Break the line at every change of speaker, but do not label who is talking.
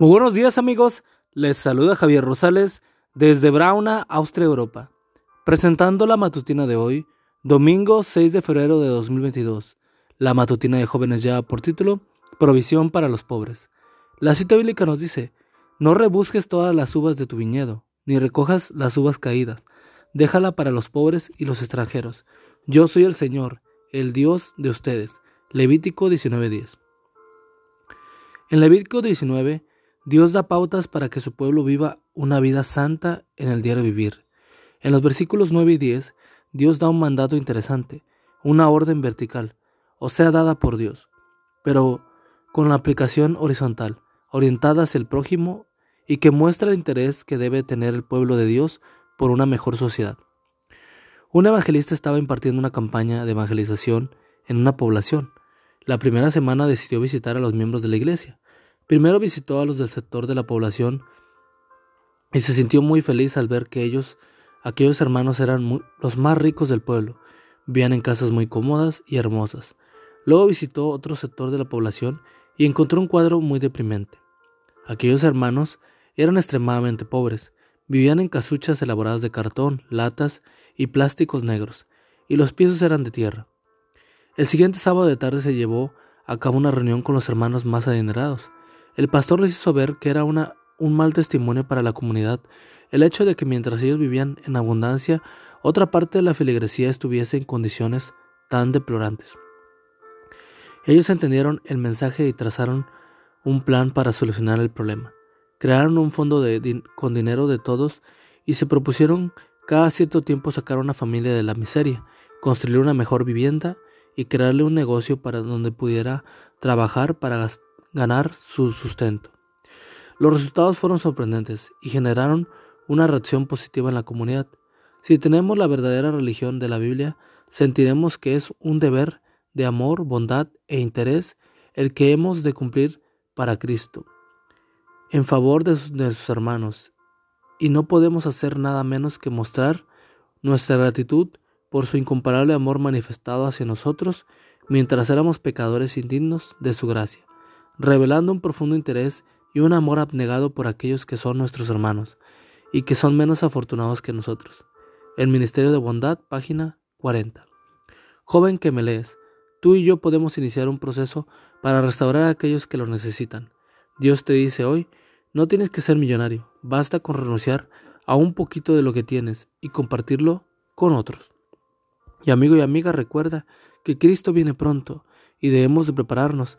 Muy buenos días amigos, les saluda Javier Rosales desde Brauna, Austria, Europa, presentando la matutina de hoy, domingo 6 de febrero de 2022. La matutina de jóvenes ya por título, Provisión para los pobres. La cita bíblica nos dice, no rebusques todas las uvas de tu viñedo, ni recojas las uvas caídas, déjala para los pobres y los extranjeros. Yo soy el Señor, el Dios de ustedes. Levítico 19:10. En Levítico 19 Dios da pautas para que su pueblo viva una vida santa en el diario vivir. En los versículos 9 y 10, Dios da un mandato interesante, una orden vertical, o sea, dada por Dios, pero con la aplicación horizontal, orientada hacia el prójimo y que muestra el interés que debe tener el pueblo de Dios por una mejor sociedad. Un evangelista estaba impartiendo una campaña de evangelización en una población. La primera semana decidió visitar a los miembros de la iglesia. Primero visitó a los del sector de la población y se sintió muy feliz al ver que ellos, aquellos hermanos, eran los más ricos del pueblo, vivían en casas muy cómodas y hermosas. Luego visitó otro sector de la población y encontró un cuadro muy deprimente. Aquellos hermanos eran extremadamente pobres, vivían en casuchas elaboradas de cartón, latas y plásticos negros, y los pisos eran de tierra. El siguiente sábado de tarde se llevó a cabo una reunión con los hermanos más adinerados, el pastor les hizo ver que era un mal testimonio para la comunidad el hecho de que mientras ellos vivían en abundancia, otra parte de la filigresía estuviese en condiciones tan deplorantes. Ellos entendieron el mensaje y trazaron un plan para solucionar el problema. Crearon un fondo con dinero de todos y se propusieron cada cierto tiempo sacar una familia de la miseria, construir una mejor vivienda y crearle un negocio para donde pudiera trabajar para ganar su sustento. Los resultados fueron sorprendentes y generaron una reacción positiva en la comunidad. Si tenemos la verdadera religión de la Biblia, sentiremos que es un deber de amor, bondad e interés el que hemos de cumplir para Cristo, en favor de sus, hermanos, y no podemos hacer nada menos que mostrar nuestra gratitud por su incomparable amor manifestado hacia nosotros mientras éramos pecadores indignos de su gracia revelando un profundo interés y un amor abnegado por aquellos que son nuestros hermanos y que son menos afortunados que nosotros. El Ministerio de Bondad, página 40. Joven que me lees, tú y yo podemos iniciar un proceso para restaurar a aquellos que lo necesitan. Dios te dice hoy, no tienes que ser millonario, basta con renunciar a un poquito de lo que tienes y compartirlo con otros. Y amigo y amiga, recuerda que Cristo viene pronto y debemos de prepararnos